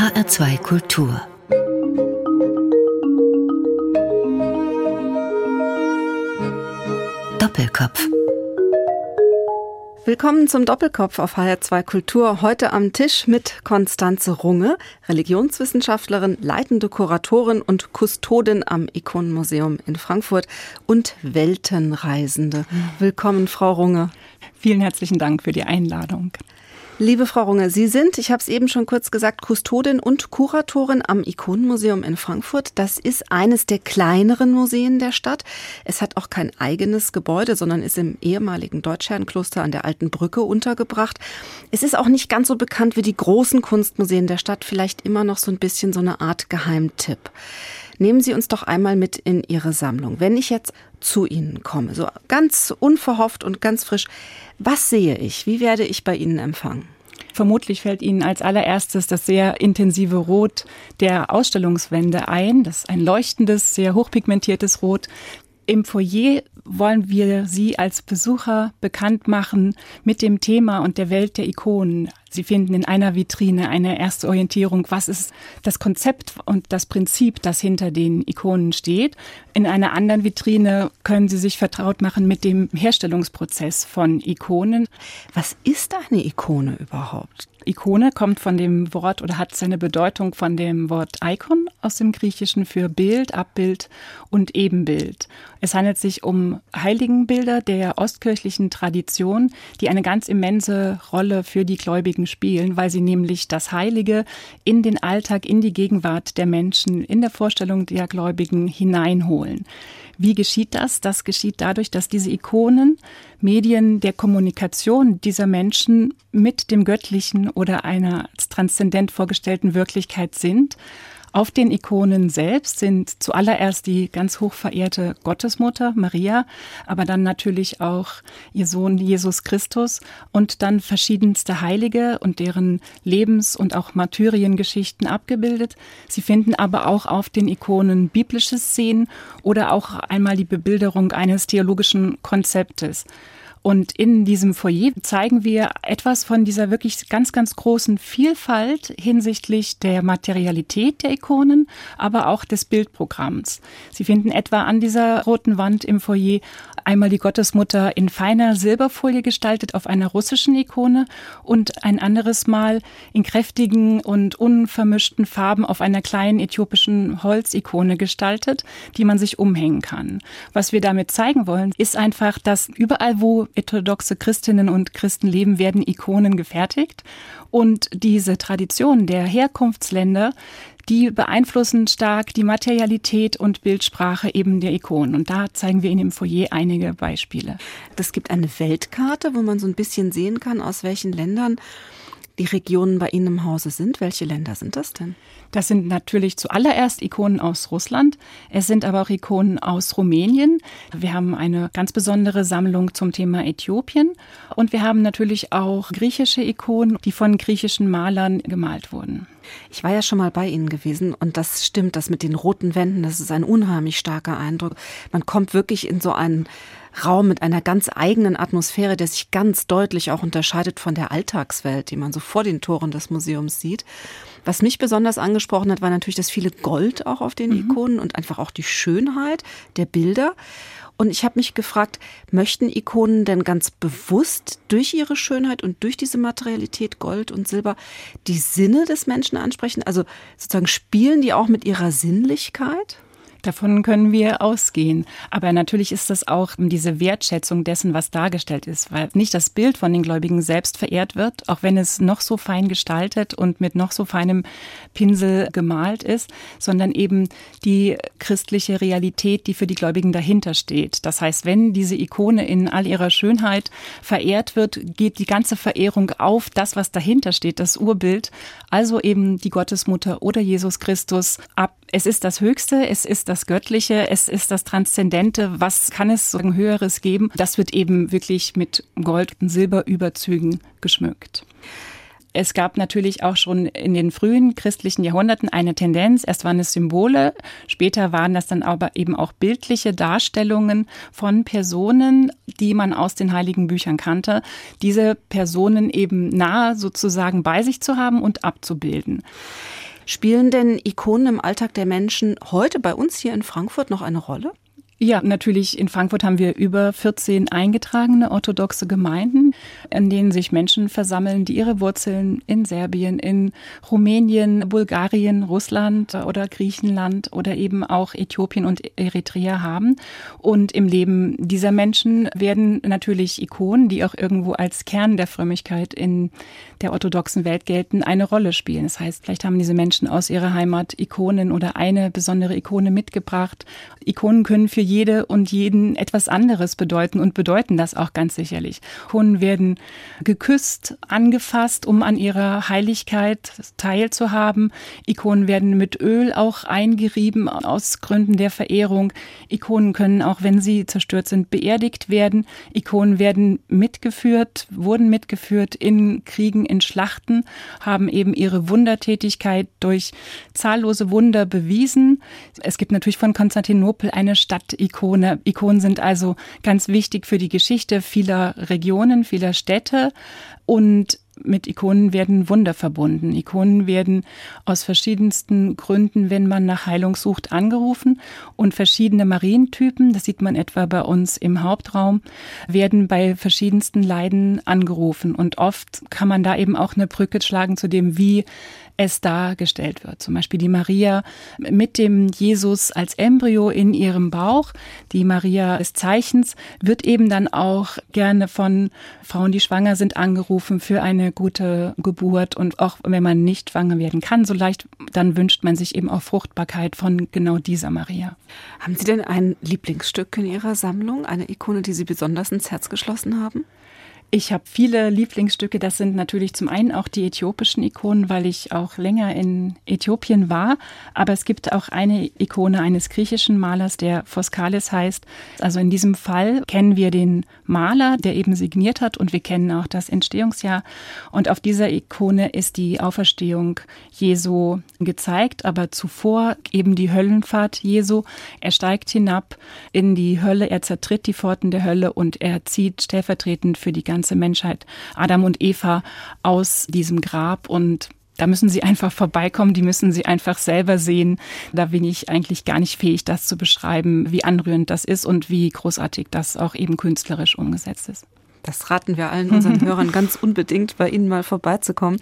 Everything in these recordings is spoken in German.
HR2 Kultur Doppelkopf Willkommen zum Doppelkopf auf HR2 Kultur. Heute am Tisch mit Konstanze Runge, Religionswissenschaftlerin, leitende Kuratorin und Kustodin am Ikonenmuseum in Frankfurt und Weltenreisende. Willkommen, Frau Runge. Vielen herzlichen Dank für die Einladung. Liebe Frau Runge, Sie sind, ich habe es eben schon kurz gesagt, Kustodin und Kuratorin am Ikonenmuseum in Frankfurt. Das ist eines der kleineren Museen der Stadt. Es hat auch kein eigenes Gebäude, sondern ist im ehemaligen Deutschherrenkloster an der Alten Brücke untergebracht. Es ist auch nicht ganz so bekannt wie die großen Kunstmuseen der Stadt, vielleicht immer noch so ein bisschen so eine Art Geheimtipp. Nehmen Sie uns doch einmal mit in Ihre Sammlung. Wenn ich jetzt zu Ihnen komme, so ganz unverhofft und ganz frisch, was sehe ich? Wie werde ich bei Ihnen empfangen? Vermutlich fällt Ihnen als allererstes das sehr intensive Rot der Ausstellungswände ein. Das ist ein leuchtendes, sehr hochpigmentiertes Rot. Im Foyer wollen wir Sie als Besucher bekannt machen mit dem Thema und der Welt der Ikonen. Sie finden in einer Vitrine eine erste Orientierung, was ist das Konzept und das Prinzip, das hinter den Ikonen steht. In einer anderen Vitrine können Sie sich vertraut machen mit dem Herstellungsprozess von Ikonen. Was ist eine Ikone überhaupt? Ikone kommt von dem Wort oder hat seine Bedeutung von dem Wort Icon aus dem Griechischen für Bild, Abbild und Ebenbild. Es handelt sich um Heiligenbilder der ostkirchlichen Tradition, die eine ganz immense Rolle für die Gläubigen spielen, weil sie nämlich das Heilige in den Alltag, in die Gegenwart der Menschen, in der Vorstellung der Gläubigen hineinholen. Wie geschieht das? Das geschieht dadurch, dass diese Ikonen Medien der Kommunikation dieser Menschen mit dem Göttlichen oder einer transzendent vorgestellten Wirklichkeit sind auf den Ikonen selbst sind zuallererst die ganz hoch verehrte Gottesmutter Maria, aber dann natürlich auch ihr Sohn Jesus Christus und dann verschiedenste Heilige und deren Lebens- und auch Martyriengeschichten abgebildet. Sie finden aber auch auf den Ikonen biblische Szenen oder auch einmal die Bebilderung eines theologischen Konzeptes. Und in diesem Foyer zeigen wir etwas von dieser wirklich ganz, ganz großen Vielfalt hinsichtlich der Materialität der Ikonen, aber auch des Bildprogramms. Sie finden etwa an dieser roten Wand im Foyer einmal die Gottesmutter in feiner Silberfolie gestaltet auf einer russischen Ikone und ein anderes Mal in kräftigen und unvermischten Farben auf einer kleinen äthiopischen Holzikone gestaltet, die man sich umhängen kann. Was wir damit zeigen wollen, ist einfach, dass überall, wo orthodoxe Christinnen und Christen leben, werden Ikonen gefertigt. Und diese Tradition der Herkunftsländer, die beeinflussen stark die Materialität und Bildsprache eben der Ikonen. Und da zeigen wir Ihnen im Foyer einige Beispiele. Es gibt eine Weltkarte, wo man so ein bisschen sehen kann, aus welchen Ländern die Regionen bei Ihnen im Hause sind. Welche Länder sind das denn? Das sind natürlich zuallererst Ikonen aus Russland. Es sind aber auch Ikonen aus Rumänien. Wir haben eine ganz besondere Sammlung zum Thema Äthiopien. Und wir haben natürlich auch griechische Ikonen, die von griechischen Malern gemalt wurden. Ich war ja schon mal bei Ihnen gewesen und das stimmt, das mit den roten Wänden, das ist ein unheimlich starker Eindruck. Man kommt wirklich in so einen Raum mit einer ganz eigenen Atmosphäre, der sich ganz deutlich auch unterscheidet von der Alltagswelt, die man so vor den Toren des Museums sieht. Was mich besonders angesprochen hat, war natürlich das viele Gold auch auf den mhm. Ikonen und einfach auch die Schönheit der Bilder. Und ich habe mich gefragt, möchten Ikonen denn ganz bewusst durch ihre Schönheit und durch diese Materialität Gold und Silber die Sinne des Menschen ansprechen? Also sozusagen spielen die auch mit ihrer Sinnlichkeit? Davon können wir ausgehen. Aber natürlich ist das auch diese Wertschätzung dessen, was dargestellt ist, weil nicht das Bild von den Gläubigen selbst verehrt wird, auch wenn es noch so fein gestaltet und mit noch so feinem Pinsel gemalt ist, sondern eben die christliche Realität, die für die Gläubigen dahinter steht. Das heißt, wenn diese Ikone in all ihrer Schönheit verehrt wird, geht die ganze Verehrung auf das, was dahinter steht, das Urbild, also eben die Gottesmutter oder Jesus Christus ab. Es ist das Höchste, es ist das Göttliche, es ist das Transzendente. Was kann es so ein Höheres geben? Das wird eben wirklich mit Gold- und Silberüberzügen geschmückt. Es gab natürlich auch schon in den frühen christlichen Jahrhunderten eine Tendenz. Erst waren es Symbole, später waren das dann aber eben auch bildliche Darstellungen von Personen, die man aus den heiligen Büchern kannte, diese Personen eben nahe sozusagen bei sich zu haben und abzubilden. Spielen denn Ikonen im Alltag der Menschen heute bei uns hier in Frankfurt noch eine Rolle? Ja, natürlich. In Frankfurt haben wir über 14 eingetragene orthodoxe Gemeinden, in denen sich Menschen versammeln, die ihre Wurzeln in Serbien, in Rumänien, Bulgarien, Russland oder Griechenland oder eben auch Äthiopien und Eritrea haben. Und im Leben dieser Menschen werden natürlich Ikonen, die auch irgendwo als Kern der Frömmigkeit in der orthodoxen Welt gelten, eine Rolle spielen. Das heißt, vielleicht haben diese Menschen aus ihrer Heimat Ikonen oder eine besondere Ikone mitgebracht. Ikonen können für jede und jeden etwas anderes bedeuten und bedeuten das auch ganz sicherlich. Ikonen werden geküsst, angefasst, um an ihrer Heiligkeit teilzuhaben. Ikonen werden mit Öl auch eingerieben aus Gründen der Verehrung. Ikonen können auch, wenn sie zerstört sind, beerdigt werden. Ikonen werden mitgeführt, wurden mitgeführt in Kriegen, in Schlachten, haben eben ihre Wundertätigkeit durch zahllose Wunder bewiesen. Es gibt natürlich von Konstantinopel eine Stadtikone. Ikonen sind also ganz wichtig für die Geschichte vieler Regionen, vieler Städte und mit Ikonen werden Wunder verbunden. Ikonen werden aus verschiedensten Gründen, wenn man nach Heilung sucht, angerufen. Und verschiedene Marientypen, das sieht man etwa bei uns im Hauptraum, werden bei verschiedensten Leiden angerufen. Und oft kann man da eben auch eine Brücke schlagen zu dem, wie es dargestellt wird. Zum Beispiel die Maria mit dem Jesus als Embryo in ihrem Bauch. Die Maria des Zeichens wird eben dann auch gerne von Frauen, die schwanger sind, angerufen für eine gute Geburt. Und auch wenn man nicht schwanger werden kann, so leicht, dann wünscht man sich eben auch Fruchtbarkeit von genau dieser Maria. Haben Sie denn ein Lieblingsstück in Ihrer Sammlung, eine Ikone, die Sie besonders ins Herz geschlossen haben? Ich habe viele Lieblingsstücke. Das sind natürlich zum einen auch die äthiopischen Ikonen, weil ich auch länger in Äthiopien war. Aber es gibt auch eine Ikone eines griechischen Malers, der Foskalis heißt. Also in diesem Fall kennen wir den Maler, der eben signiert hat und wir kennen auch das Entstehungsjahr. Und auf dieser Ikone ist die Auferstehung Jesu gezeigt, aber zuvor eben die Höllenfahrt Jesu. Er steigt hinab in die Hölle, er zertritt die Pforten der Hölle und er zieht stellvertretend für die ganze ganze Menschheit, Adam und Eva, aus diesem Grab und da müssen Sie einfach vorbeikommen, die müssen Sie einfach selber sehen. Da bin ich eigentlich gar nicht fähig, das zu beschreiben, wie anrührend das ist und wie großartig das auch eben künstlerisch umgesetzt ist. Das raten wir allen unseren Hörern ganz unbedingt, bei Ihnen mal vorbeizukommen.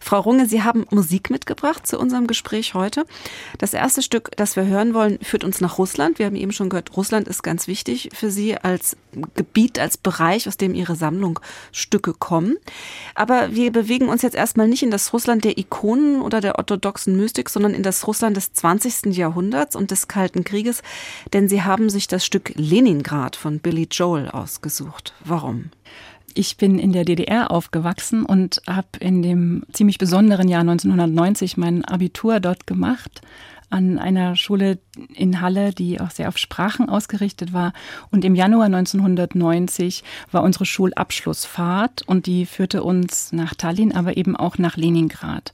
Frau Runge, Sie haben Musik mitgebracht zu unserem Gespräch heute. Das erste Stück, das wir hören wollen, führt uns nach Russland. Wir haben eben schon gehört, Russland ist ganz wichtig für Sie als Gebiet, als Bereich, aus dem Ihre Sammlung Stücke kommen. Aber wir bewegen uns jetzt erstmal nicht in das Russland der Ikonen oder der orthodoxen Mystik, sondern in das Russland des 20. Jahrhunderts und des Kalten Krieges, denn Sie haben sich das Stück Leningrad von Billy Joel ausgesucht. Warum? Ich bin in der DDR aufgewachsen und habe in dem ziemlich besonderen Jahr 1990 mein Abitur dort gemacht an einer Schule in Halle, die auch sehr auf Sprachen ausgerichtet war. Und im Januar 1990 war unsere Schulabschlussfahrt und die führte uns nach Tallinn, aber eben auch nach Leningrad.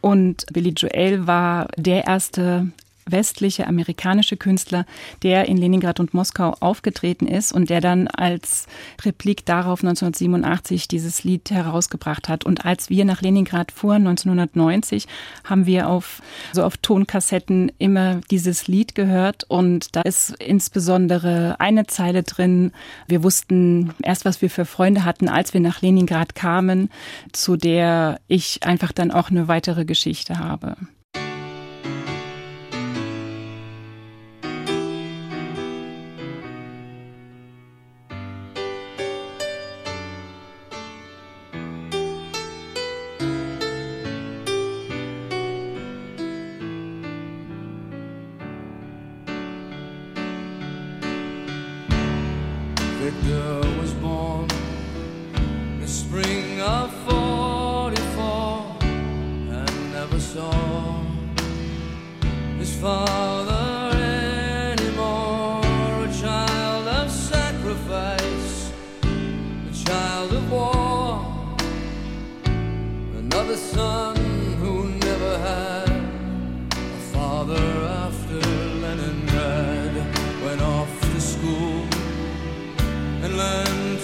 Und Billy Joel war der erste westliche amerikanische Künstler, der in Leningrad und Moskau aufgetreten ist und der dann als Replik darauf 1987 dieses Lied herausgebracht hat. Und als wir nach Leningrad fuhren 1990, haben wir auf so auf Tonkassetten immer dieses Lied gehört und da ist insbesondere eine Zeile drin. Wir wussten erst, was wir für Freunde hatten, als wir nach Leningrad kamen, zu der ich einfach dann auch eine weitere Geschichte habe.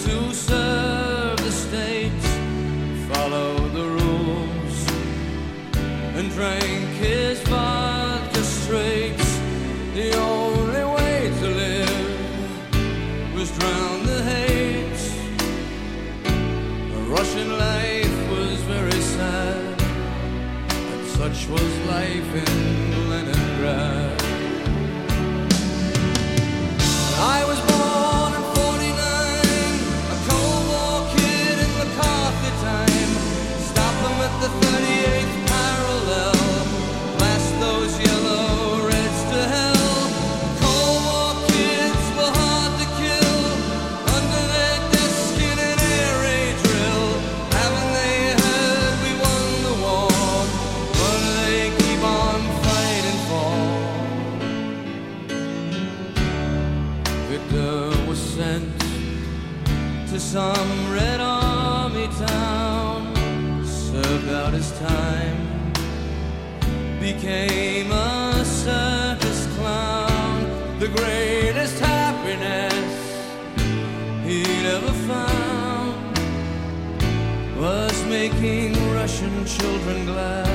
to serve the state, follow the rules, and drink his vodka. Children glad,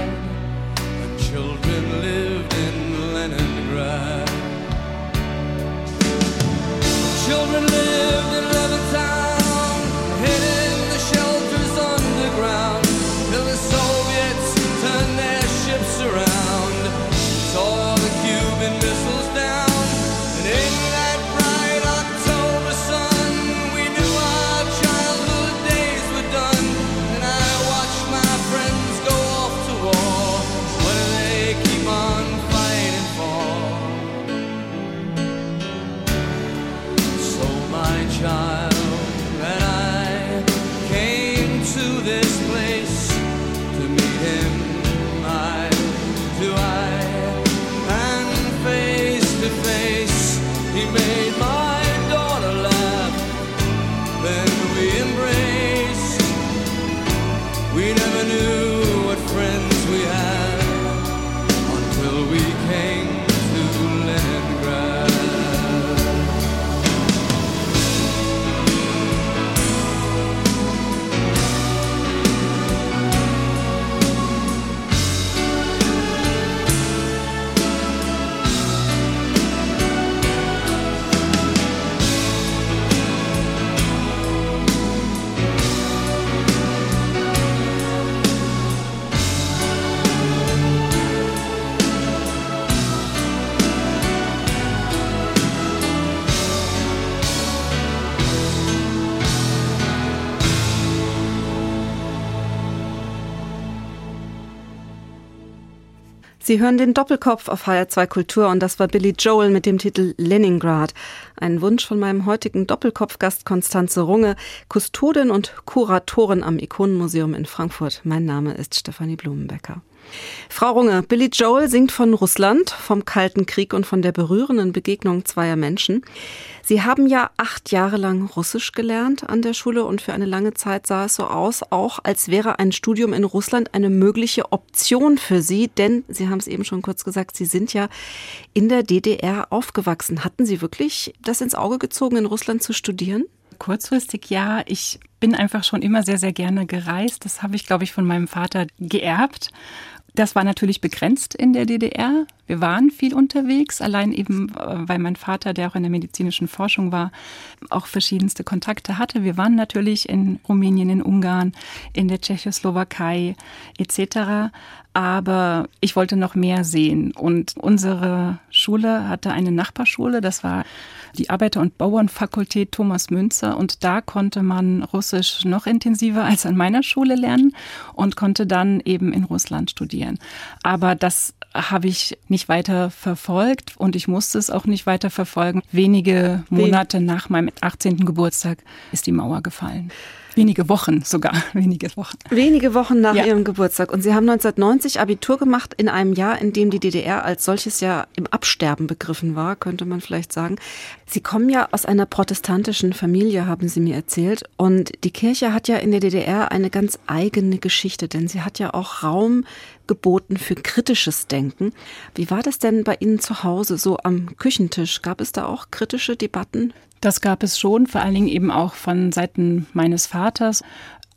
Sie hören den Doppelkopf auf HR2 Kultur und das war Billy Joel mit dem Titel Leningrad. Ein Wunsch von meinem heutigen Doppelkopfgast Konstanze Runge, Kustodin und Kuratorin am Ikonenmuseum in Frankfurt. Mein Name ist Stefanie Blumenbecker. Frau Runge, Billy Joel singt von Russland, vom Kalten Krieg und von der berührenden Begegnung zweier Menschen. Sie haben ja acht Jahre lang Russisch gelernt an der Schule und für eine lange Zeit sah es so aus, auch als wäre ein Studium in Russland eine mögliche Option für Sie, denn Sie haben es eben schon kurz gesagt, Sie sind ja in der DDR aufgewachsen. Hatten Sie wirklich das ins Auge gezogen, in Russland zu studieren? Kurzfristig ja. Ich bin einfach schon immer sehr, sehr gerne gereist. Das habe ich, glaube ich, von meinem Vater geerbt. Das war natürlich begrenzt in der DDR. Wir waren viel unterwegs, allein eben, äh, weil mein Vater, der auch in der medizinischen Forschung war, auch verschiedenste Kontakte hatte. Wir waren natürlich in Rumänien, in Ungarn, in der Tschechoslowakei etc. Aber ich wollte noch mehr sehen. Und unsere Schule hatte eine Nachbarschule, das war die Arbeiter- und Bauernfakultät Thomas Münzer. Und da konnte man Russisch noch intensiver als an meiner Schule lernen und konnte dann eben in Russland studieren. Aber das habe ich nicht weiter verfolgt und ich musste es auch nicht weiter verfolgen. Wenige Monate nach meinem 18. Geburtstag ist die Mauer gefallen. Wenige Wochen sogar, wenige Wochen. Wenige Wochen nach ja. Ihrem Geburtstag. Und Sie haben 1990 Abitur gemacht in einem Jahr, in dem die DDR als solches ja im Absterben begriffen war, könnte man vielleicht sagen. Sie kommen ja aus einer protestantischen Familie, haben Sie mir erzählt. Und die Kirche hat ja in der DDR eine ganz eigene Geschichte, denn sie hat ja auch Raum geboten für kritisches Denken. Wie war das denn bei Ihnen zu Hause, so am Küchentisch? Gab es da auch kritische Debatten? Das gab es schon, vor allen Dingen eben auch von Seiten meines Vaters.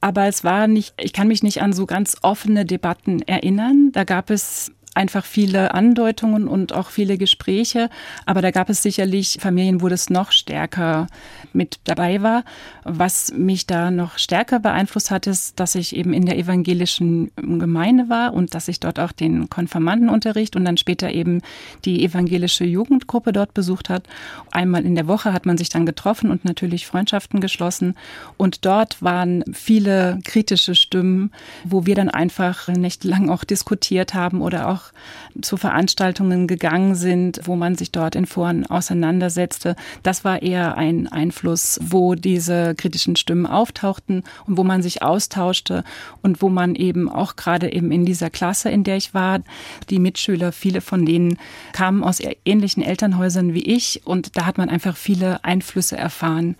aber es war nicht, ich kann mich nicht an so ganz offene Debatten erinnern. Da gab es einfach viele Andeutungen und auch viele Gespräche. Aber da gab es sicherlich Familien, wo das noch stärker mit dabei war. Was mich da noch stärker beeinflusst hat, ist, dass ich eben in der evangelischen Gemeinde war und dass ich dort auch den Konfirmandenunterricht und dann später eben die evangelische Jugendgruppe dort besucht hat. Einmal in der Woche hat man sich dann getroffen und natürlich Freundschaften geschlossen. Und dort waren viele kritische Stimmen, wo wir dann einfach nächtelang auch diskutiert haben oder auch zu Veranstaltungen gegangen sind, wo man sich dort in Foren auseinandersetzte. Das war eher ein Einfluss, wo diese kritischen Stimmen auftauchten und wo man sich austauschte und wo man eben auch gerade eben in dieser Klasse, in der ich war, die Mitschüler, viele von denen kamen aus ähnlichen Elternhäusern wie ich und da hat man einfach viele Einflüsse erfahren,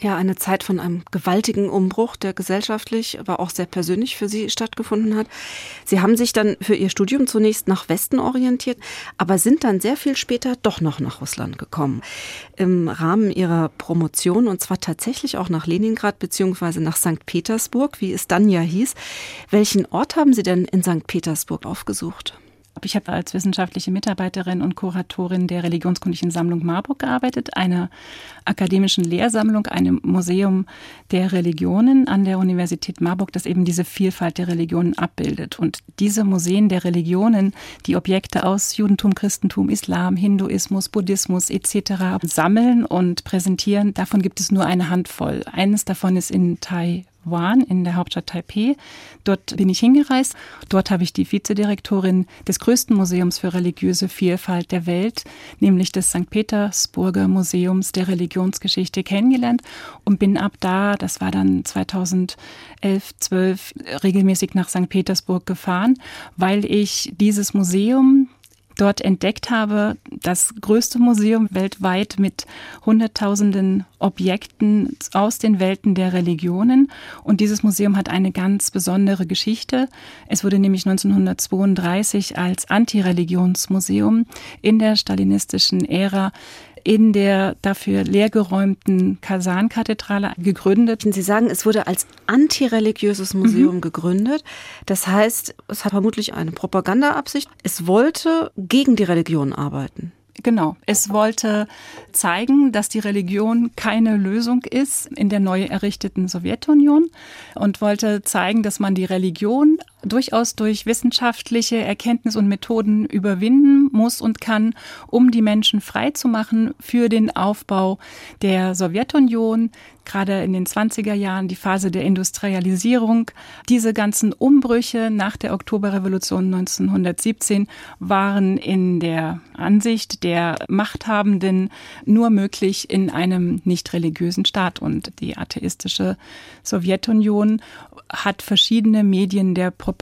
ja, eine Zeit von einem gewaltigen Umbruch, der gesellschaftlich, aber auch sehr persönlich für Sie stattgefunden hat. Sie haben sich dann für Ihr Studium zunächst nach Westen orientiert, aber sind dann sehr viel später doch noch nach Russland gekommen. Im Rahmen Ihrer Promotion und zwar tatsächlich auch nach Leningrad beziehungsweise nach St. Petersburg, wie es dann ja hieß. Welchen Ort haben Sie denn in St. Petersburg aufgesucht? Ich habe als wissenschaftliche Mitarbeiterin und Kuratorin der Religionskundlichen Sammlung Marburg gearbeitet, einer akademischen Lehrsammlung, einem Museum der Religionen an der Universität Marburg, das eben diese Vielfalt der Religionen abbildet. Und diese Museen der Religionen, die Objekte aus Judentum, Christentum, Islam, Hinduismus, Buddhismus etc. sammeln und präsentieren, davon gibt es nur eine Handvoll. Eines davon ist in Taiwan Wuhan in der Hauptstadt Taipeh. Dort bin ich hingereist. Dort habe ich die Vizedirektorin des größten Museums für religiöse Vielfalt der Welt, nämlich des St. Petersburger Museums der Religionsgeschichte kennengelernt und bin ab da, das war dann 2011, 12, regelmäßig nach St. Petersburg gefahren, weil ich dieses Museum dort entdeckt habe, das größte Museum weltweit mit Hunderttausenden Objekten aus den Welten der Religionen. Und dieses Museum hat eine ganz besondere Geschichte. Es wurde nämlich 1932 als Antireligionsmuseum in der stalinistischen Ära in der dafür leergeräumten Kasan-Kathedrale gegründet. Sie sagen, es wurde als antireligiöses Museum mhm. gegründet. Das heißt, es hat vermutlich eine Propagandaabsicht. Es wollte gegen die Religion arbeiten. Genau. Es wollte zeigen, dass die Religion keine Lösung ist in der neu errichteten Sowjetunion und wollte zeigen, dass man die Religion durchaus durch wissenschaftliche Erkenntnis und Methoden überwinden muss und kann, um die Menschen frei zu machen für den Aufbau der Sowjetunion, gerade in den 20er Jahren die Phase der Industrialisierung. Diese ganzen Umbrüche nach der Oktoberrevolution 1917 waren in der Ansicht der Machthabenden nur möglich in einem nicht religiösen Staat. Und die atheistische Sowjetunion hat verschiedene Medien der Propaganda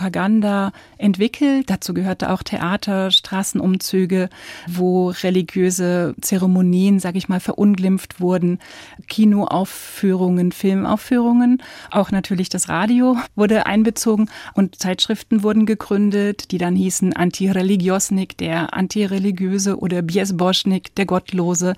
entwickelt. Dazu gehörte auch Theater, Straßenumzüge, wo religiöse Zeremonien, sage ich mal, verunglimpft wurden, Kinoaufführungen, Filmaufführungen, auch natürlich das Radio wurde einbezogen und Zeitschriften wurden gegründet, die dann hießen Antireligiosnik, der Antireligiöse oder Biesboschnik, der Gottlose.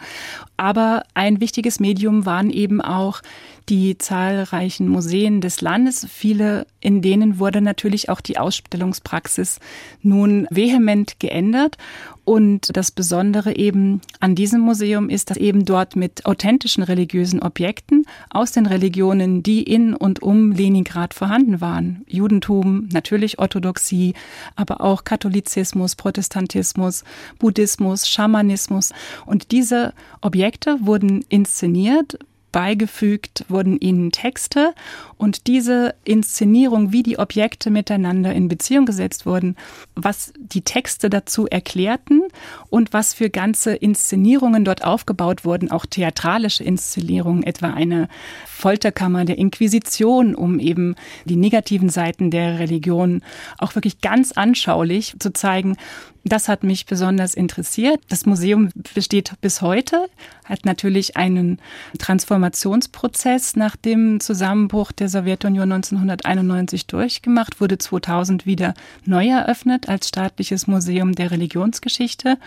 Aber ein wichtiges Medium waren eben auch die zahlreichen Museen des Landes. Viele, in denen wurde natürlich auch die Ausstellungspraxis nun vehement geändert. Und das Besondere eben an diesem Museum ist, dass eben dort mit authentischen religiösen Objekten aus den Religionen, die in und um Leningrad vorhanden waren, Judentum, natürlich Orthodoxie, aber auch Katholizismus, Protestantismus, Buddhismus, Schamanismus. Und diese Objekte wurden inszeniert beigefügt wurden ihnen Texte und diese Inszenierung, wie die Objekte miteinander in Beziehung gesetzt wurden, was die Texte dazu erklärten und was für ganze Inszenierungen dort aufgebaut wurden, auch theatralische Inszenierungen, etwa eine Folterkammer der Inquisition, um eben die negativen Seiten der Religion auch wirklich ganz anschaulich zu zeigen, das hat mich besonders interessiert. Das Museum besteht bis heute, hat natürlich einen Transformationsprozess nach dem Zusammenbruch der Sowjetunion 1991 durchgemacht, wurde 2000 wieder neu eröffnet als staatliches Museum der Religionsgeschichte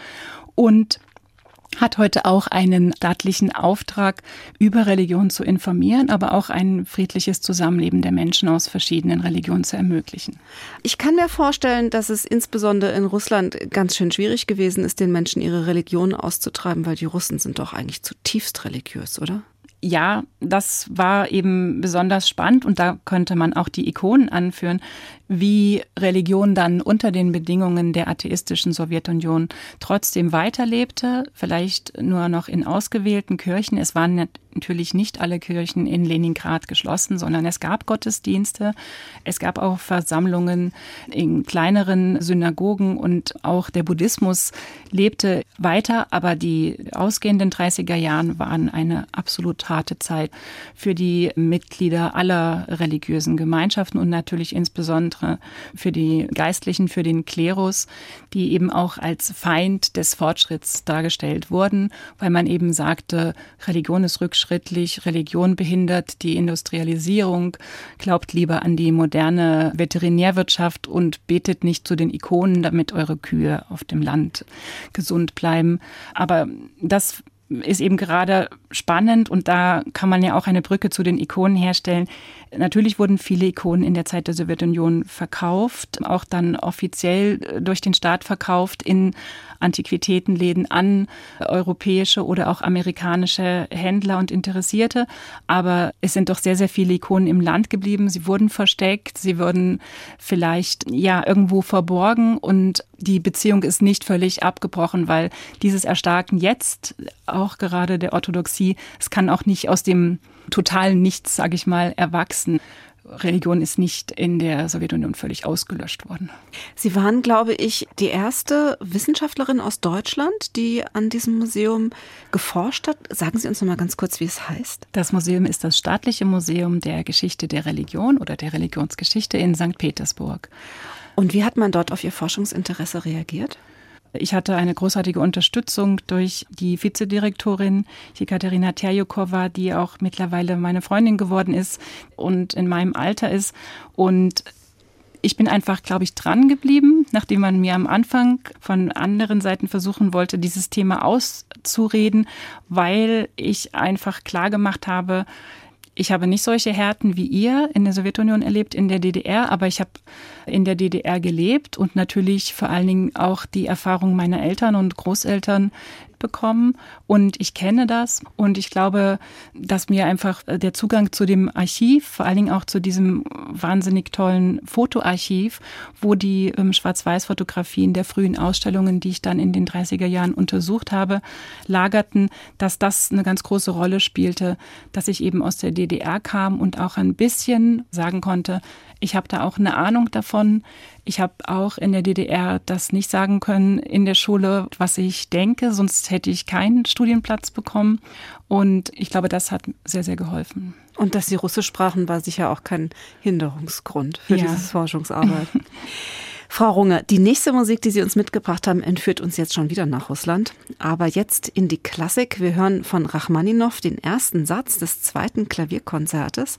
und hat heute auch einen staatlichen Auftrag, über Religion zu informieren, aber auch ein friedliches Zusammenleben der Menschen aus verschiedenen Religionen zu ermöglichen. Ich kann mir vorstellen, dass es insbesondere in Russland ganz schön schwierig gewesen ist, den Menschen ihre Religion auszutreiben, weil die Russen sind doch eigentlich zutiefst religiös, oder? Ja, das war eben besonders spannend und da könnte man auch die Ikonen anführen, wie Religion dann unter den Bedingungen der atheistischen Sowjetunion trotzdem weiterlebte, vielleicht nur noch in ausgewählten Kirchen. Es waren natürlich nicht alle Kirchen in Leningrad geschlossen, sondern es gab Gottesdienste, es gab auch Versammlungen in kleineren Synagogen und auch der Buddhismus lebte weiter, aber die ausgehenden 30er Jahren waren eine absolut harte Zeit für die Mitglieder aller religiösen Gemeinschaften und natürlich insbesondere für die Geistlichen, für den Klerus, die eben auch als Feind des Fortschritts dargestellt wurden, weil man eben sagte, Religion ist Rückschritt fortschrittlich, Religion behindert die Industrialisierung, glaubt lieber an die moderne Veterinärwirtschaft und betet nicht zu den Ikonen, damit eure Kühe auf dem Land gesund bleiben. Aber das ist eben gerade spannend und da kann man ja auch eine Brücke zu den Ikonen herstellen. Natürlich wurden viele Ikonen in der Zeit der Sowjetunion verkauft, auch dann offiziell durch den Staat verkauft in Antiquitätenläden an europäische oder auch amerikanische Händler und Interessierte. Aber es sind doch sehr, sehr viele Ikonen im Land geblieben. Sie wurden versteckt, sie wurden vielleicht ja irgendwo verborgen und die Beziehung ist nicht völlig abgebrochen, weil dieses Erstarken jetzt auch gerade der Orthodoxie, es kann auch nicht aus dem totalen Nichts, sage ich mal, erwachsen. Religion ist nicht in der Sowjetunion völlig ausgelöscht worden. Sie waren, glaube ich, die erste Wissenschaftlerin aus Deutschland, die an diesem Museum geforscht hat. Sagen Sie uns noch mal ganz kurz, wie es heißt. Das Museum ist das staatliche Museum der Geschichte der Religion oder der Religionsgeschichte in St. Petersburg. Und wie hat man dort auf Ihr Forschungsinteresse reagiert? Ich hatte eine großartige Unterstützung durch die Vizedirektorin, die Katharina Terjukowa, die auch mittlerweile meine Freundin geworden ist und in meinem Alter ist. Und ich bin einfach, glaube ich, dran geblieben, nachdem man mir am Anfang von anderen Seiten versuchen wollte, dieses Thema auszureden, weil ich einfach klar gemacht habe, ich habe nicht solche Härten wie ihr in der Sowjetunion erlebt, in der DDR, aber ich habe in der DDR gelebt und natürlich vor allen Dingen auch die Erfahrung meiner Eltern und Großeltern bekommen und ich kenne das. Und ich glaube, dass mir einfach der Zugang zu dem Archiv, vor allen Dingen auch zu diesem wahnsinnig tollen Fotoarchiv, wo die ähm, Schwarz-Weiß-Fotografien der frühen Ausstellungen, die ich dann in den 30er Jahren untersucht habe, lagerten, dass das eine ganz große Rolle spielte, dass ich eben aus der DDR kam und auch ein bisschen sagen konnte, ich habe da auch eine Ahnung davon. Ich habe auch in der DDR das nicht sagen können in der Schule, was ich denke, sonst hätte ich keinen Studienplatz bekommen. Und ich glaube, das hat sehr, sehr geholfen. Und dass Sie Russisch sprachen, war sicher auch kein Hinderungsgrund für ja. dieses Forschungsarbeit. Frau Runge, die nächste Musik, die Sie uns mitgebracht haben, entführt uns jetzt schon wieder nach Russland. Aber jetzt in die Klassik. Wir hören von Rachmaninow den ersten Satz des zweiten Klavierkonzertes.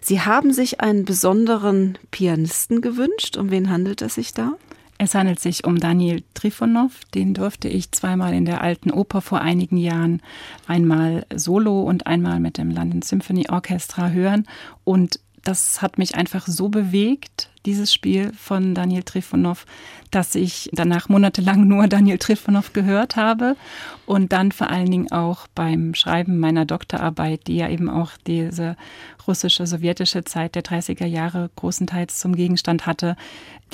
Sie haben sich einen besonderen Pianisten gewünscht. Um wen handelt es sich da? Es handelt sich um Daniel Trifonov. Den durfte ich zweimal in der Alten Oper vor einigen Jahren einmal solo und einmal mit dem London Symphony Orchestra hören. Und das hat mich einfach so bewegt, dieses Spiel von Daniel Trifonov, dass ich danach monatelang nur Daniel Trifonov gehört habe und dann vor allen Dingen auch beim Schreiben meiner Doktorarbeit, die ja eben auch diese russische, sowjetische Zeit der 30er Jahre großenteils zum Gegenstand hatte,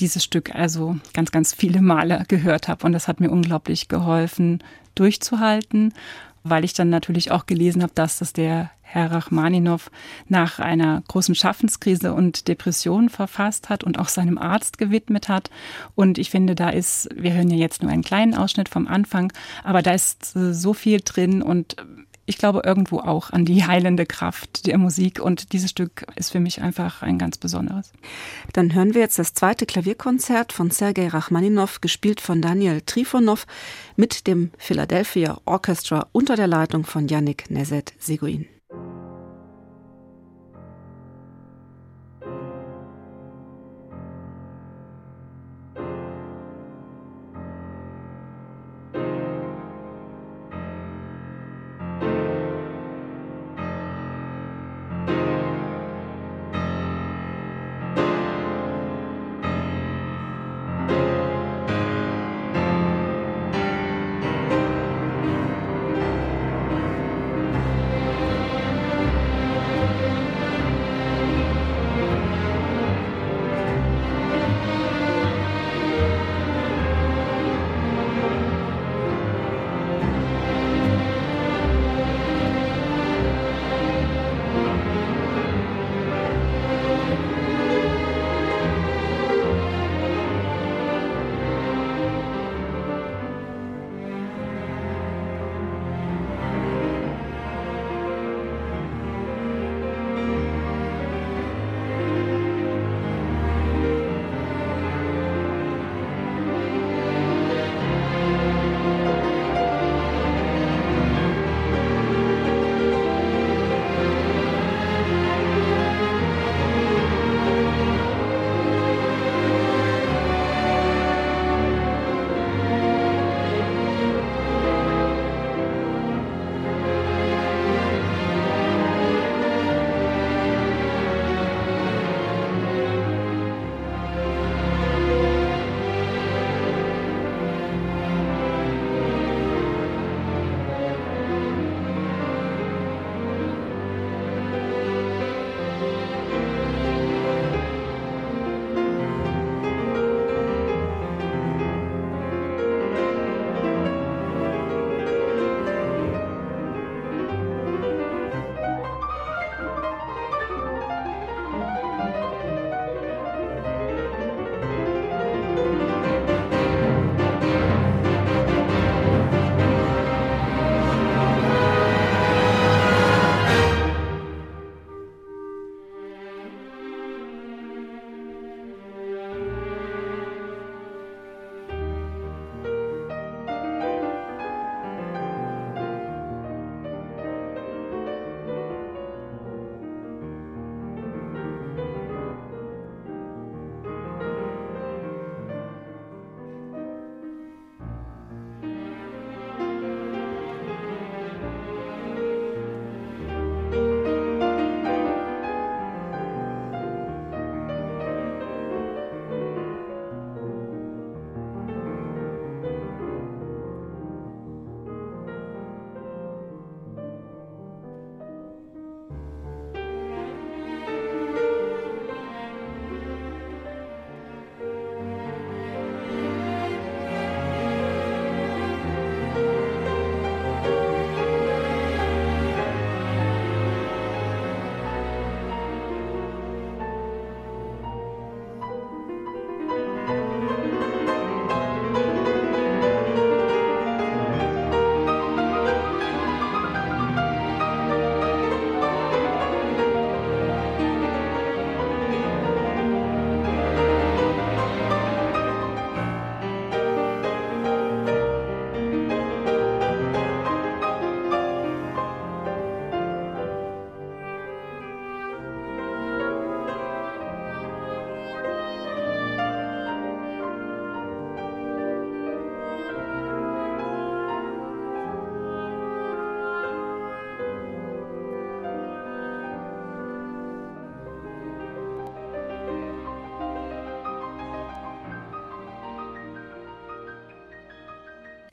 dieses Stück also ganz, ganz viele Male gehört habe. Und das hat mir unglaublich geholfen, durchzuhalten weil ich dann natürlich auch gelesen habe, dass das der Herr Rachmaninow nach einer großen Schaffenskrise und Depression verfasst hat und auch seinem Arzt gewidmet hat. Und ich finde, da ist, wir hören ja jetzt nur einen kleinen Ausschnitt vom Anfang, aber da ist so viel drin und ich glaube irgendwo auch an die heilende Kraft der Musik und dieses Stück ist für mich einfach ein ganz besonderes. Dann hören wir jetzt das zweite Klavierkonzert von Sergei Rachmaninow, gespielt von Daniel Trifonov mit dem Philadelphia Orchestra unter der Leitung von Yannick Nezet-Seguin.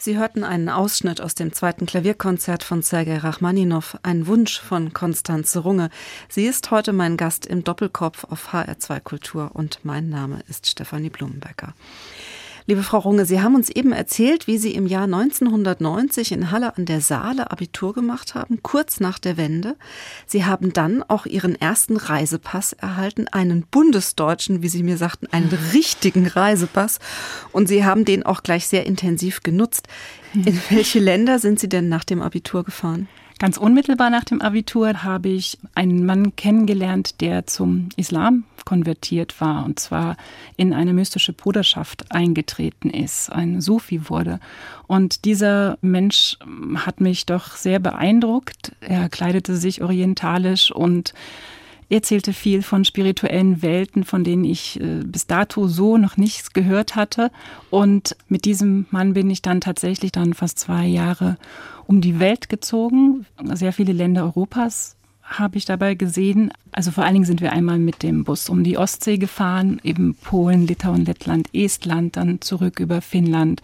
Sie hörten einen Ausschnitt aus dem zweiten Klavierkonzert von Sergei Rachmaninow, ein Wunsch von Konstanze Runge. Sie ist heute mein Gast im Doppelkopf auf HR2 Kultur und mein Name ist Stefanie Blumenbecker. Liebe Frau Runge, Sie haben uns eben erzählt, wie Sie im Jahr 1990 in Halle an der Saale Abitur gemacht haben, kurz nach der Wende. Sie haben dann auch Ihren ersten Reisepass erhalten, einen bundesdeutschen, wie Sie mir sagten, einen richtigen Reisepass. Und Sie haben den auch gleich sehr intensiv genutzt. In welche Länder sind Sie denn nach dem Abitur gefahren? Ganz unmittelbar nach dem Abitur habe ich einen Mann kennengelernt, der zum Islam konvertiert war und zwar in eine mystische Bruderschaft eingetreten ist, ein Sufi wurde. Und dieser Mensch hat mich doch sehr beeindruckt. Er kleidete sich orientalisch und erzählte viel von spirituellen Welten, von denen ich äh, bis dato so noch nichts gehört hatte. Und mit diesem Mann bin ich dann tatsächlich dann fast zwei Jahre um die Welt gezogen, sehr viele Länder Europas habe ich dabei gesehen. Also vor allen Dingen sind wir einmal mit dem Bus um die Ostsee gefahren, eben Polen, Litauen, Lettland, Estland, dann zurück über Finnland,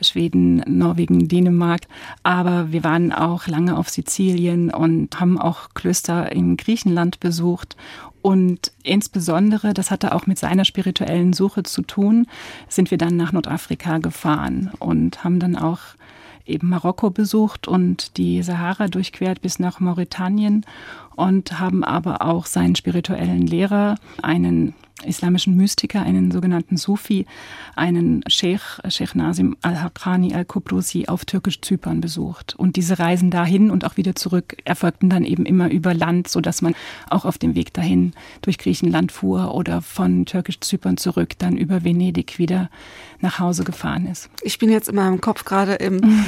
Schweden, Norwegen, Dänemark. Aber wir waren auch lange auf Sizilien und haben auch Klöster in Griechenland besucht. Und insbesondere, das hatte auch mit seiner spirituellen Suche zu tun, sind wir dann nach Nordafrika gefahren und haben dann auch eben Marokko besucht und die Sahara durchquert bis nach Mauretanien und haben aber auch seinen spirituellen Lehrer, einen islamischen Mystiker, einen sogenannten Sufi, einen Sheikh, Sheikh Nasim al-Haqqani al-Kubrusi auf türkisch-Zypern besucht. Und diese Reisen dahin und auch wieder zurück erfolgten dann eben immer über Land, so dass man auch auf dem Weg dahin durch Griechenland fuhr oder von türkisch-Zypern zurück dann über Venedig wieder nach Hause gefahren ist. Ich bin jetzt in meinem Kopf gerade im,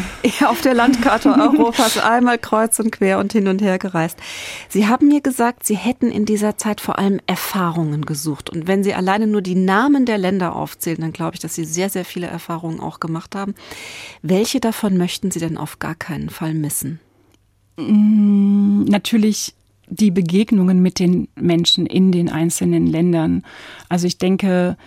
auf der Landkarte Europas einmal kreuz und quer und hin und her gereist. Sie haben mir gesagt, Sie hätten in dieser Zeit vor allem Erfahrungen gesucht. Und wenn Sie alleine nur die Namen der Länder aufzählen, dann glaube ich, dass Sie sehr, sehr viele Erfahrungen auch gemacht haben. Welche davon möchten Sie denn auf gar keinen Fall missen? Mm, natürlich die Begegnungen mit den Menschen in den einzelnen Ländern. Also ich denke,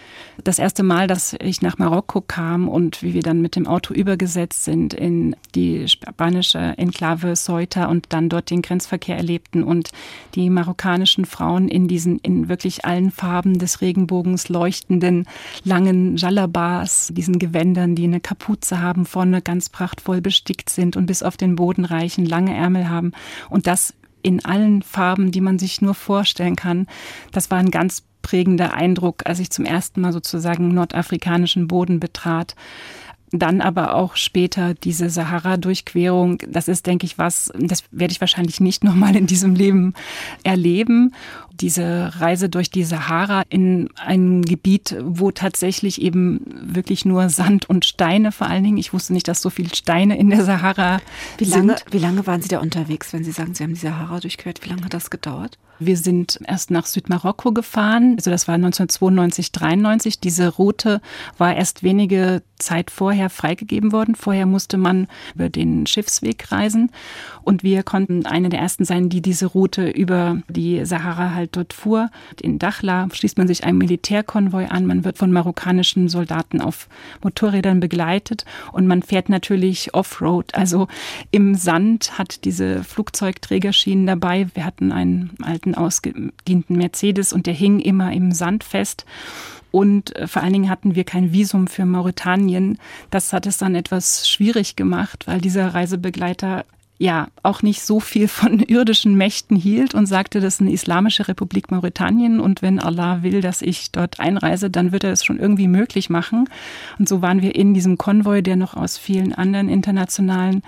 das erste Mal, dass ich nach Marokko kam und wie wir dann mit dem Auto übergesetzt sind in die spanische Enklave Ceuta und dann dort den Grenzverkehr erlebten und die marokkanischen Frauen in diesen in wirklich allen Farben des Regenbogens leuchtenden langen Jalabas, diesen Gewändern, die eine Kapuze haben, vorne ganz prachtvoll bestickt sind und bis auf den Boden reichen, lange Ärmel haben und das in allen Farben, die man sich nur vorstellen kann. Das war ein ganz prägender Eindruck, als ich zum ersten Mal sozusagen nordafrikanischen Boden betrat. Dann aber auch später diese Sahara-Durchquerung. Das ist, denke ich, was, das werde ich wahrscheinlich nicht nochmal in diesem Leben erleben. Diese Reise durch die Sahara in ein Gebiet, wo tatsächlich eben wirklich nur Sand und Steine vor allen Dingen. Ich wusste nicht, dass so viele Steine in der Sahara wie lange, sind. Wie lange waren Sie da unterwegs, wenn Sie sagen, Sie haben die Sahara durchquert? Wie lange hat das gedauert? Wir sind erst nach Südmarokko gefahren. Also das war 1992, 93. Diese Route war erst wenige Zeit vorher freigegeben worden. Vorher musste man über den Schiffsweg reisen. Und wir konnten eine der ersten sein, die diese Route über die Sahara halt dort fuhr. In Dachla schließt man sich einem Militärkonvoi an. Man wird von marokkanischen Soldaten auf Motorrädern begleitet. Und man fährt natürlich Offroad. Also im Sand hat diese Flugzeugträgerschienen dabei. Wir hatten einen alten alten, ausgedienten Mercedes und der hing immer im Sand fest. Und äh, vor allen Dingen hatten wir kein Visum für Mauretanien. Das hat es dann etwas schwierig gemacht, weil dieser Reisebegleiter ja auch nicht so viel von irdischen Mächten hielt und sagte, das ist eine islamische Republik Mauretanien und wenn Allah will, dass ich dort einreise, dann wird er es schon irgendwie möglich machen. Und so waren wir in diesem Konvoi, der noch aus vielen anderen internationalen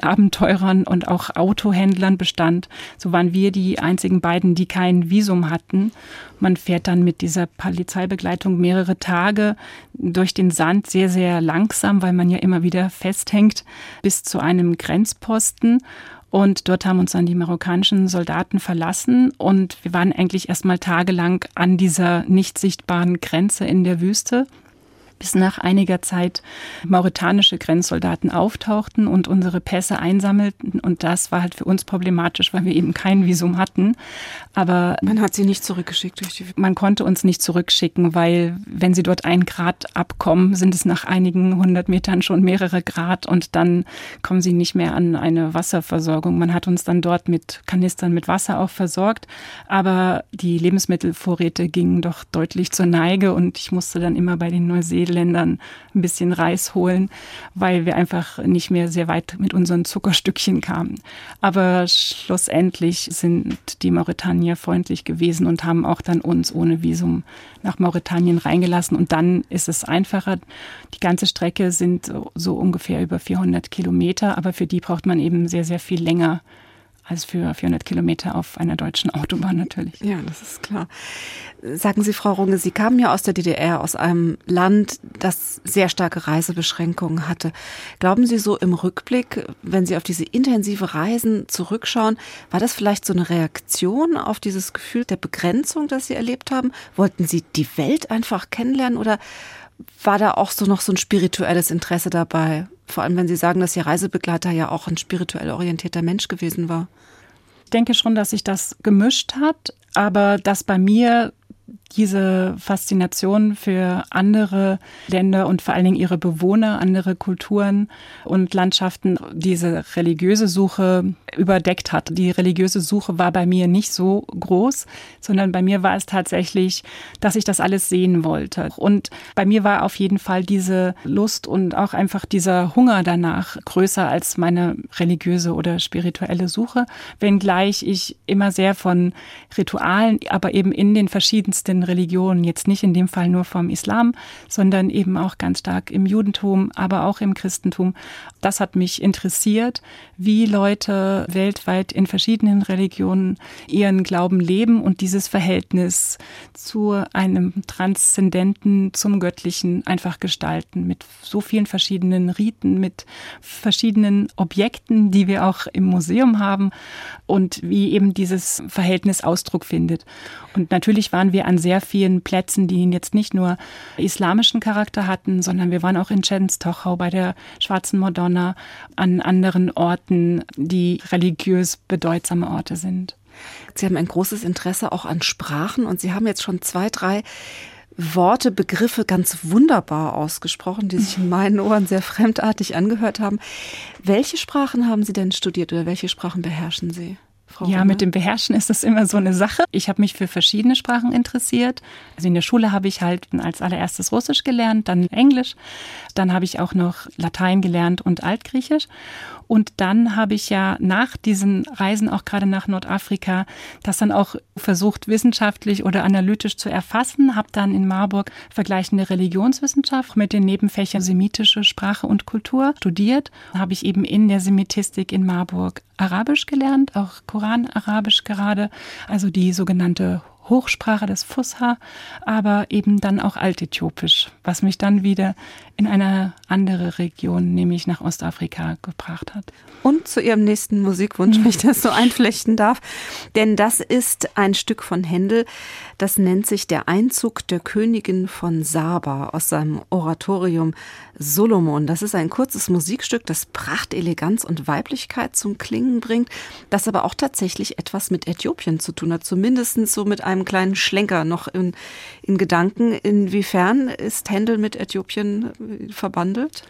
Abenteurern und auch Autohändlern bestand. So waren wir die einzigen beiden, die kein Visum hatten. Man fährt dann mit dieser Polizeibegleitung mehrere Tage durch den Sand sehr, sehr langsam, weil man ja immer wieder festhängt, bis zu einem Grenzposten. Und dort haben uns dann die marokkanischen Soldaten verlassen und wir waren eigentlich erstmal tagelang an dieser nicht sichtbaren Grenze in der Wüste. Bis nach einiger Zeit mauretanische Grenzsoldaten auftauchten und unsere Pässe einsammelten. Und das war halt für uns problematisch, weil wir eben kein Visum hatten. Aber man hat sie nicht zurückgeschickt durch die. Man konnte uns nicht zurückschicken, weil wenn sie dort ein Grad abkommen, sind es nach einigen hundert Metern schon mehrere Grad und dann kommen sie nicht mehr an eine Wasserversorgung. Man hat uns dann dort mit Kanistern mit Wasser auch versorgt, aber die Lebensmittelvorräte gingen doch deutlich zur Neige und ich musste dann immer bei den Neuseeländern ein bisschen Reis holen, weil wir einfach nicht mehr sehr weit mit unseren Zuckerstückchen kamen. Aber schlussendlich sind die Mauretanier freundlich gewesen und haben auch dann uns ohne Visum nach Mauretanien reingelassen. Und dann ist es einfacher. Die ganze Strecke sind so ungefähr über 400 Kilometer, aber für die braucht man eben sehr, sehr viel länger als für 400 Kilometer auf einer deutschen Autobahn natürlich. Ja, das ist klar. Sagen Sie, Frau Runge, Sie kamen ja aus der DDR, aus einem Land, das sehr starke Reisebeschränkungen hatte. Glauben Sie so im Rückblick, wenn Sie auf diese intensive Reisen zurückschauen, war das vielleicht so eine Reaktion auf dieses Gefühl der Begrenzung, das Sie erlebt haben? Wollten Sie die Welt einfach kennenlernen oder war da auch so noch so ein spirituelles Interesse dabei? Vor allem, wenn Sie sagen, dass Ihr Reisebegleiter ja auch ein spirituell orientierter Mensch gewesen war. Ich denke schon, dass sich das gemischt hat, aber dass bei mir diese Faszination für andere Länder und vor allen Dingen ihre Bewohner, andere Kulturen und Landschaften diese religiöse Suche überdeckt hat. Die religiöse Suche war bei mir nicht so groß, sondern bei mir war es tatsächlich, dass ich das alles sehen wollte. Und bei mir war auf jeden Fall diese Lust und auch einfach dieser Hunger danach größer als meine religiöse oder spirituelle Suche, wenngleich ich immer sehr von Ritualen, aber eben in den verschiedensten Religionen, jetzt nicht in dem Fall nur vom Islam, sondern eben auch ganz stark im Judentum, aber auch im Christentum. Das hat mich interessiert, wie Leute weltweit in verschiedenen Religionen ihren Glauben leben und dieses Verhältnis zu einem Transzendenten, zum Göttlichen einfach gestalten mit so vielen verschiedenen Riten, mit verschiedenen Objekten, die wir auch im Museum haben und wie eben dieses Verhältnis Ausdruck findet. Und natürlich waren wir an sehr vielen Plätzen, die jetzt nicht nur islamischen Charakter hatten, sondern wir waren auch in Czenstochau bei der Schwarzen Madonna, an anderen Orten, die religiös bedeutsame Orte sind. Sie haben ein großes Interesse auch an Sprachen und Sie haben jetzt schon zwei, drei Worte, Begriffe ganz wunderbar ausgesprochen, die sich in meinen Ohren sehr fremdartig angehört haben. Welche Sprachen haben Sie denn studiert oder welche Sprachen beherrschen Sie? Frau ja, Runge? mit dem Beherrschen ist das immer so eine Sache. Ich habe mich für verschiedene Sprachen interessiert. Also in der Schule habe ich halt als allererstes Russisch gelernt, dann Englisch, dann habe ich auch noch Latein gelernt und Altgriechisch. Und dann habe ich ja nach diesen Reisen, auch gerade nach Nordafrika, das dann auch versucht, wissenschaftlich oder analytisch zu erfassen, habe dann in Marburg vergleichende Religionswissenschaft mit den Nebenfächern semitische Sprache und Kultur studiert. Habe ich eben in der Semitistik in Marburg Arabisch gelernt, auch Koran-Arabisch gerade, also die sogenannte Hochsprache des Fusha, aber eben dann auch Altäthiopisch, was mich dann wieder in eine andere Region, nämlich nach Ostafrika, gebracht hat. Und zu Ihrem nächsten Musikwunsch, wenn ich das so einflechten darf. Denn das ist ein Stück von Händel, das nennt sich Der Einzug der Königin von Saba aus seinem Oratorium Solomon. Das ist ein kurzes Musikstück, das Pracht, Eleganz und Weiblichkeit zum Klingen bringt, das aber auch tatsächlich etwas mit Äthiopien zu tun hat, zumindest so mit einem kleinen Schlenker noch in, in Gedanken. Inwiefern ist Händel mit Äthiopien verbandelt?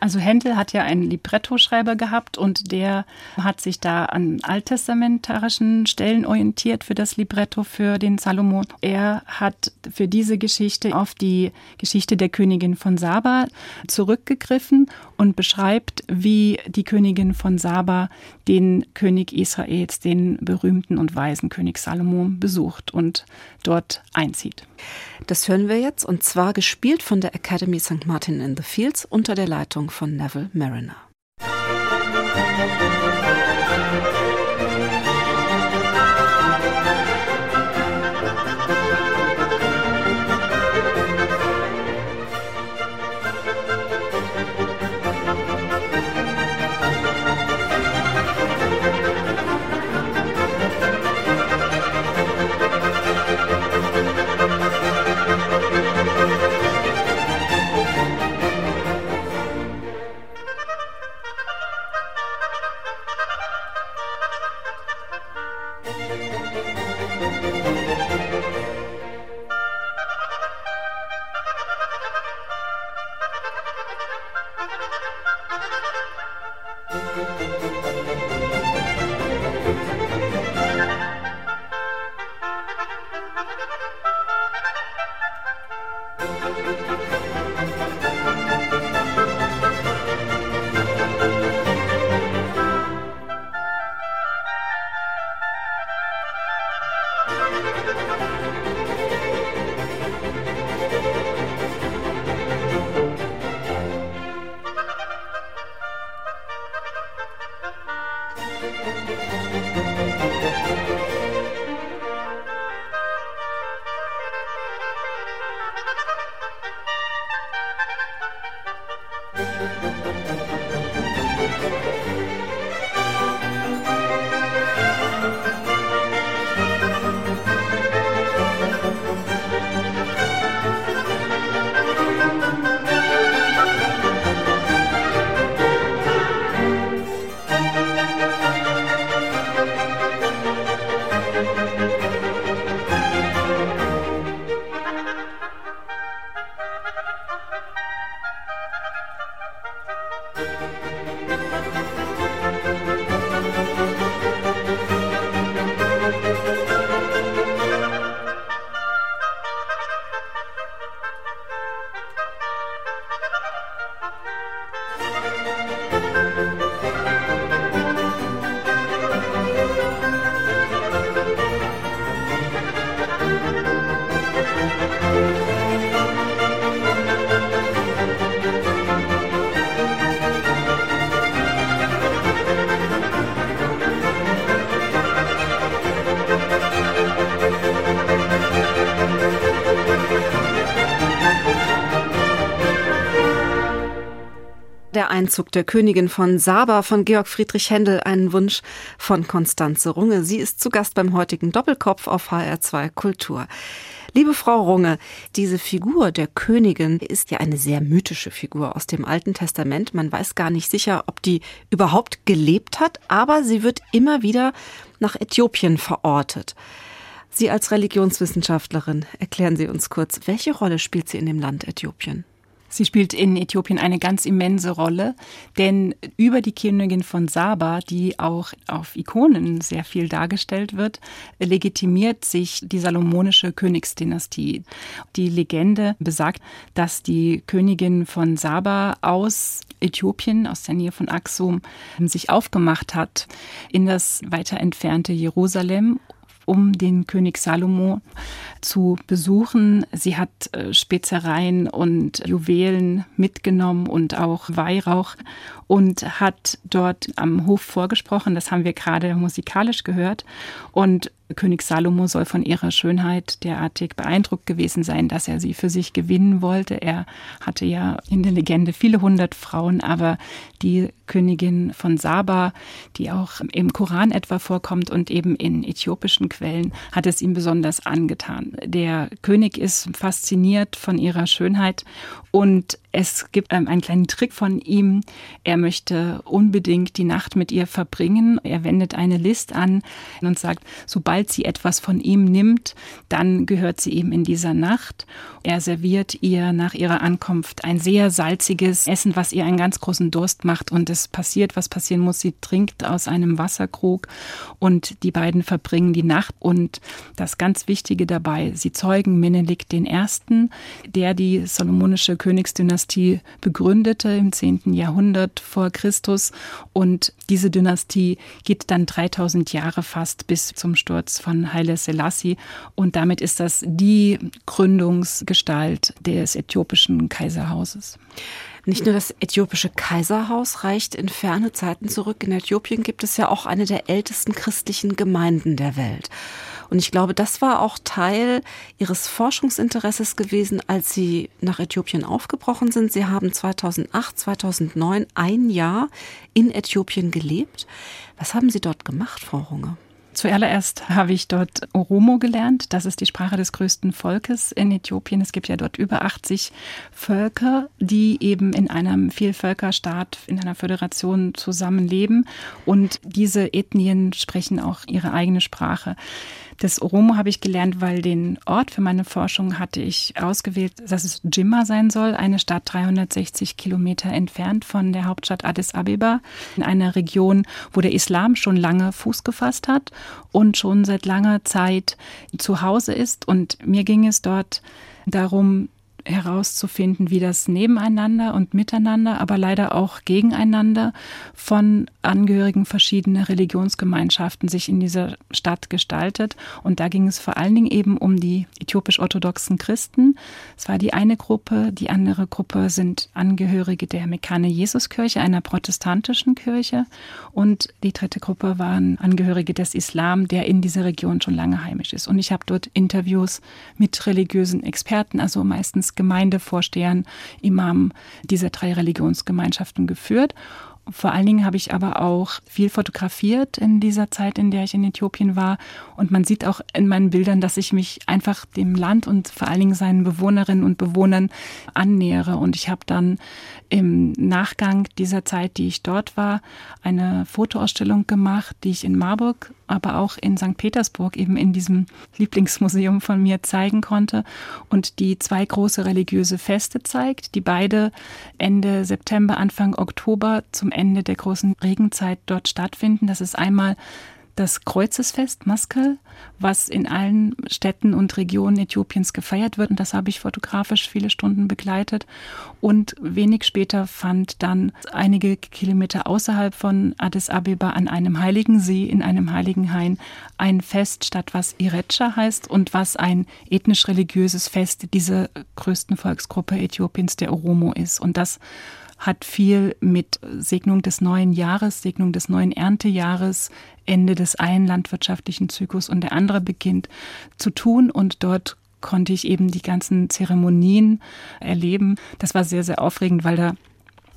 Also Händel hat ja einen Librettoschreiber gehabt und der hat sich da an alttestamentarischen Stellen orientiert für das Libretto für den Salomon. Er hat für diese Geschichte auf die Geschichte der Königin von Saba zurückgegriffen und beschreibt, wie die Königin von Saba den König Israels, den berühmten und weisen König Salomon, besucht und dort einzieht. Das hören wir jetzt und zwar gespielt von der Academy St. Martin in the Fields unter der Leitung von Neville Mariner. Einzug der Königin von Saba von Georg Friedrich Händel, einen Wunsch von Konstanze Runge. Sie ist zu Gast beim heutigen Doppelkopf auf HR2 Kultur. Liebe Frau Runge, diese Figur der Königin ist ja eine sehr mythische Figur aus dem Alten Testament. Man weiß gar nicht sicher, ob die überhaupt gelebt hat, aber sie wird immer wieder nach Äthiopien verortet. Sie als Religionswissenschaftlerin, erklären Sie uns kurz, welche Rolle spielt sie in dem Land Äthiopien? Sie spielt in Äthiopien eine ganz immense Rolle, denn über die Königin von Saba, die auch auf Ikonen sehr viel dargestellt wird, legitimiert sich die salomonische Königsdynastie. Die Legende besagt, dass die Königin von Saba aus Äthiopien, aus der Nähe von Aksum, sich aufgemacht hat in das weiter entfernte Jerusalem um den König Salomo zu besuchen. Sie hat äh, Spezereien und Juwelen mitgenommen und auch Weihrauch und hat dort am Hof vorgesprochen. Das haben wir gerade musikalisch gehört. Und König Salomo soll von ihrer Schönheit derartig beeindruckt gewesen sein, dass er sie für sich gewinnen wollte. Er hatte ja in der Legende viele hundert Frauen, aber die Königin von Saba, die auch im Koran etwa vorkommt und eben in äthiopischen Quellen, hat es ihm besonders angetan. Der König ist fasziniert von ihrer Schönheit und es gibt ähm, einen kleinen Trick von ihm. Er möchte unbedingt die Nacht mit ihr verbringen. Er wendet eine List an und sagt, sobald sie etwas von ihm nimmt, dann gehört sie ihm in dieser Nacht. Er serviert ihr nach ihrer Ankunft ein sehr salziges Essen, was ihr einen ganz großen Durst macht. Und es passiert, was passieren muss. Sie trinkt aus einem Wasserkrug und die beiden verbringen die Nacht. Und das ganz Wichtige dabei, sie zeugen Menelik I., der die salomonische Königsdynastie begründete im 10. Jahrhundert vor Christus. Und diese Dynastie geht dann 3000 Jahre fast bis zum Sturz von Haile Selassie. Und damit ist das die Gründungsgestalt des äthiopischen Kaiserhauses. Nicht nur das äthiopische Kaiserhaus reicht in ferne Zeiten zurück. In Äthiopien gibt es ja auch eine der ältesten christlichen Gemeinden der Welt. Und ich glaube, das war auch Teil Ihres Forschungsinteresses gewesen, als Sie nach Äthiopien aufgebrochen sind. Sie haben 2008, 2009 ein Jahr in Äthiopien gelebt. Was haben Sie dort gemacht, Frau Runge? Zuallererst habe ich dort Oromo gelernt. Das ist die Sprache des größten Volkes in Äthiopien. Es gibt ja dort über 80 Völker, die eben in einem Vielvölkerstaat, in einer Föderation zusammenleben. Und diese Ethnien sprechen auch ihre eigene Sprache. Das Oromo habe ich gelernt, weil den Ort für meine Forschung hatte ich ausgewählt, dass es Jimma sein soll, eine Stadt 360 Kilometer entfernt von der Hauptstadt Addis Abeba, in einer Region, wo der Islam schon lange Fuß gefasst hat und schon seit langer Zeit zu Hause ist. Und mir ging es dort darum, herauszufinden, wie das nebeneinander und miteinander, aber leider auch gegeneinander von Angehörigen verschiedener Religionsgemeinschaften sich in dieser Stadt gestaltet. Und da ging es vor allen Dingen eben um die äthiopisch-orthodoxen Christen. Es war die eine Gruppe, die andere Gruppe sind Angehörige der Mekane Jesuskirche, einer protestantischen Kirche. Und die dritte Gruppe waren Angehörige des Islam, der in dieser Region schon lange heimisch ist. Und ich habe dort Interviews mit religiösen Experten, also meistens Gemeindevorstehern, Imam dieser drei Religionsgemeinschaften geführt. Vor allen Dingen habe ich aber auch viel fotografiert in dieser Zeit, in der ich in Äthiopien war. Und man sieht auch in meinen Bildern, dass ich mich einfach dem Land und vor allen Dingen seinen Bewohnerinnen und Bewohnern annähere. Und ich habe dann im Nachgang dieser Zeit, die ich dort war, eine Fotoausstellung gemacht, die ich in Marburg, aber auch in St. Petersburg eben in diesem Lieblingsmuseum von mir zeigen konnte und die zwei große religiöse Feste zeigt, die beide Ende September, Anfang Oktober zum Ende der großen Regenzeit dort stattfinden. Das ist einmal das Kreuzesfest Maskal, was in allen Städten und Regionen Äthiopiens gefeiert wird. Und das habe ich fotografisch viele Stunden begleitet. Und wenig später fand dann einige Kilometer außerhalb von Addis Abeba an einem heiligen See, in einem heiligen Hain, ein Fest statt, was Irecha heißt und was ein ethnisch-religiöses Fest dieser größten Volksgruppe Äthiopiens, der Oromo, ist. Und das hat viel mit Segnung des neuen Jahres, Segnung des neuen Erntejahres, Ende des einen landwirtschaftlichen Zyklus und der andere beginnt zu tun. Und dort konnte ich eben die ganzen Zeremonien erleben. Das war sehr, sehr aufregend, weil da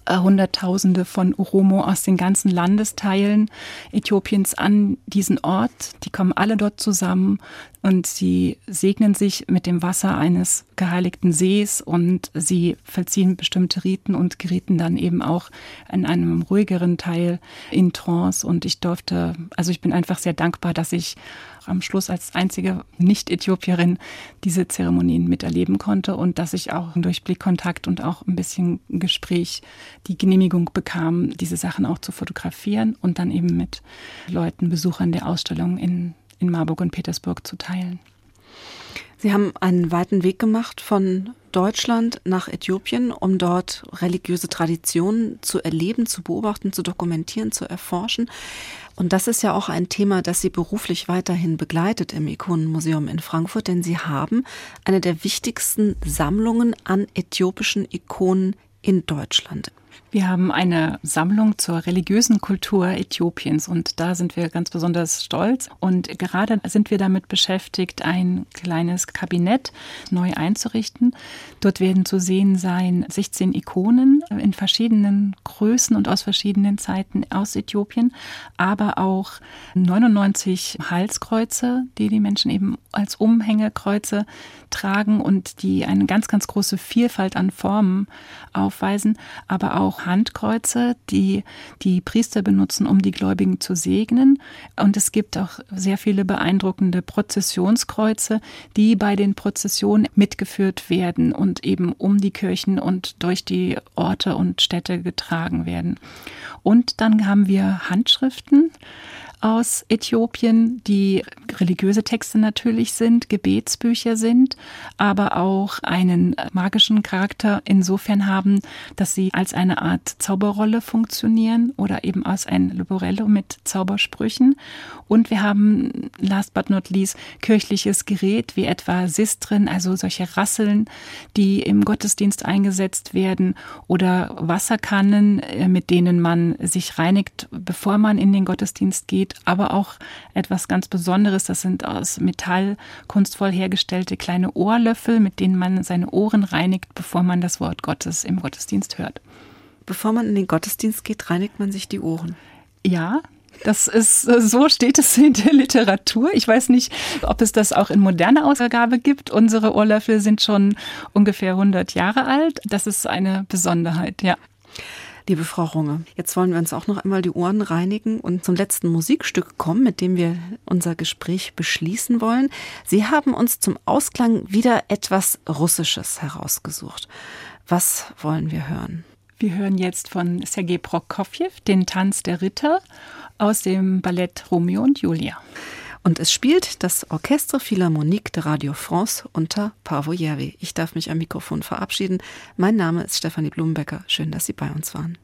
Hunderttausende von Oromo aus den ganzen Landesteilen Äthiopiens an diesen Ort. Die kommen alle dort zusammen und sie segnen sich mit dem Wasser eines geheiligten Sees und sie vollziehen bestimmte Riten und gerieten dann eben auch in einem ruhigeren Teil in Trance. Und ich durfte, also ich bin einfach sehr dankbar, dass ich am Schluss als einzige Nicht-Äthiopierin diese Zeremonien miterleben konnte und dass ich auch durch Blickkontakt und auch ein bisschen Gespräch die Genehmigung bekam, diese Sachen auch zu fotografieren und dann eben mit Leuten, Besuchern der Ausstellung in, in Marburg und Petersburg zu teilen. Sie haben einen weiten Weg gemacht von Deutschland nach Äthiopien, um dort religiöse Traditionen zu erleben, zu beobachten, zu dokumentieren, zu erforschen. Und das ist ja auch ein Thema, das Sie beruflich weiterhin begleitet im Ikonenmuseum in Frankfurt, denn Sie haben eine der wichtigsten Sammlungen an äthiopischen Ikonen in Deutschland. Wir haben eine Sammlung zur religiösen Kultur Äthiopiens und da sind wir ganz besonders stolz. Und gerade sind wir damit beschäftigt, ein kleines Kabinett neu einzurichten. Dort werden zu sehen sein 16 Ikonen in verschiedenen Größen und aus verschiedenen Zeiten aus Äthiopien, aber auch 99 Halskreuze, die die Menschen eben als Umhängekreuze tragen und die eine ganz, ganz große Vielfalt an Formen aufweisen, aber auch Handkreuze, die die Priester benutzen, um die Gläubigen zu segnen. Und es gibt auch sehr viele beeindruckende Prozessionskreuze, die bei den Prozessionen mitgeführt werden und eben um die Kirchen und durch die Orte und Städte getragen werden. Und dann haben wir Handschriften aus Äthiopien, die religiöse Texte natürlich sind, Gebetsbücher sind, aber auch einen magischen Charakter insofern haben, dass sie als eine Art Zauberrolle funktionieren oder eben als ein Liborello mit Zaubersprüchen. Und wir haben, last but not least, kirchliches Gerät wie etwa Sistren, also solche Rasseln, die im Gottesdienst eingesetzt werden oder Wasserkannen, äh, mit denen man sich reinigt, bevor man in den Gottesdienst geht aber auch etwas ganz Besonderes. Das sind aus Metall kunstvoll hergestellte kleine Ohrlöffel, mit denen man seine Ohren reinigt, bevor man das Wort Gottes im Gottesdienst hört. Bevor man in den Gottesdienst geht, reinigt man sich die Ohren. Ja, das ist, so steht es in der Literatur. Ich weiß nicht, ob es das auch in moderner Ausgabe gibt. Unsere Ohrlöffel sind schon ungefähr 100 Jahre alt. Das ist eine Besonderheit, ja. Liebe Frau Runge, jetzt wollen wir uns auch noch einmal die Ohren reinigen und zum letzten Musikstück kommen, mit dem wir unser Gespräch beschließen wollen. Sie haben uns zum Ausklang wieder etwas Russisches herausgesucht. Was wollen wir hören? Wir hören jetzt von Sergei Prokofjew den Tanz der Ritter aus dem Ballett Romeo und Julia. Und es spielt das Orchestre Philharmonique de Radio France unter Pavo Järvi. Ich darf mich am Mikrofon verabschieden. Mein Name ist Stefanie Blumenbecker. Schön, dass Sie bei uns waren.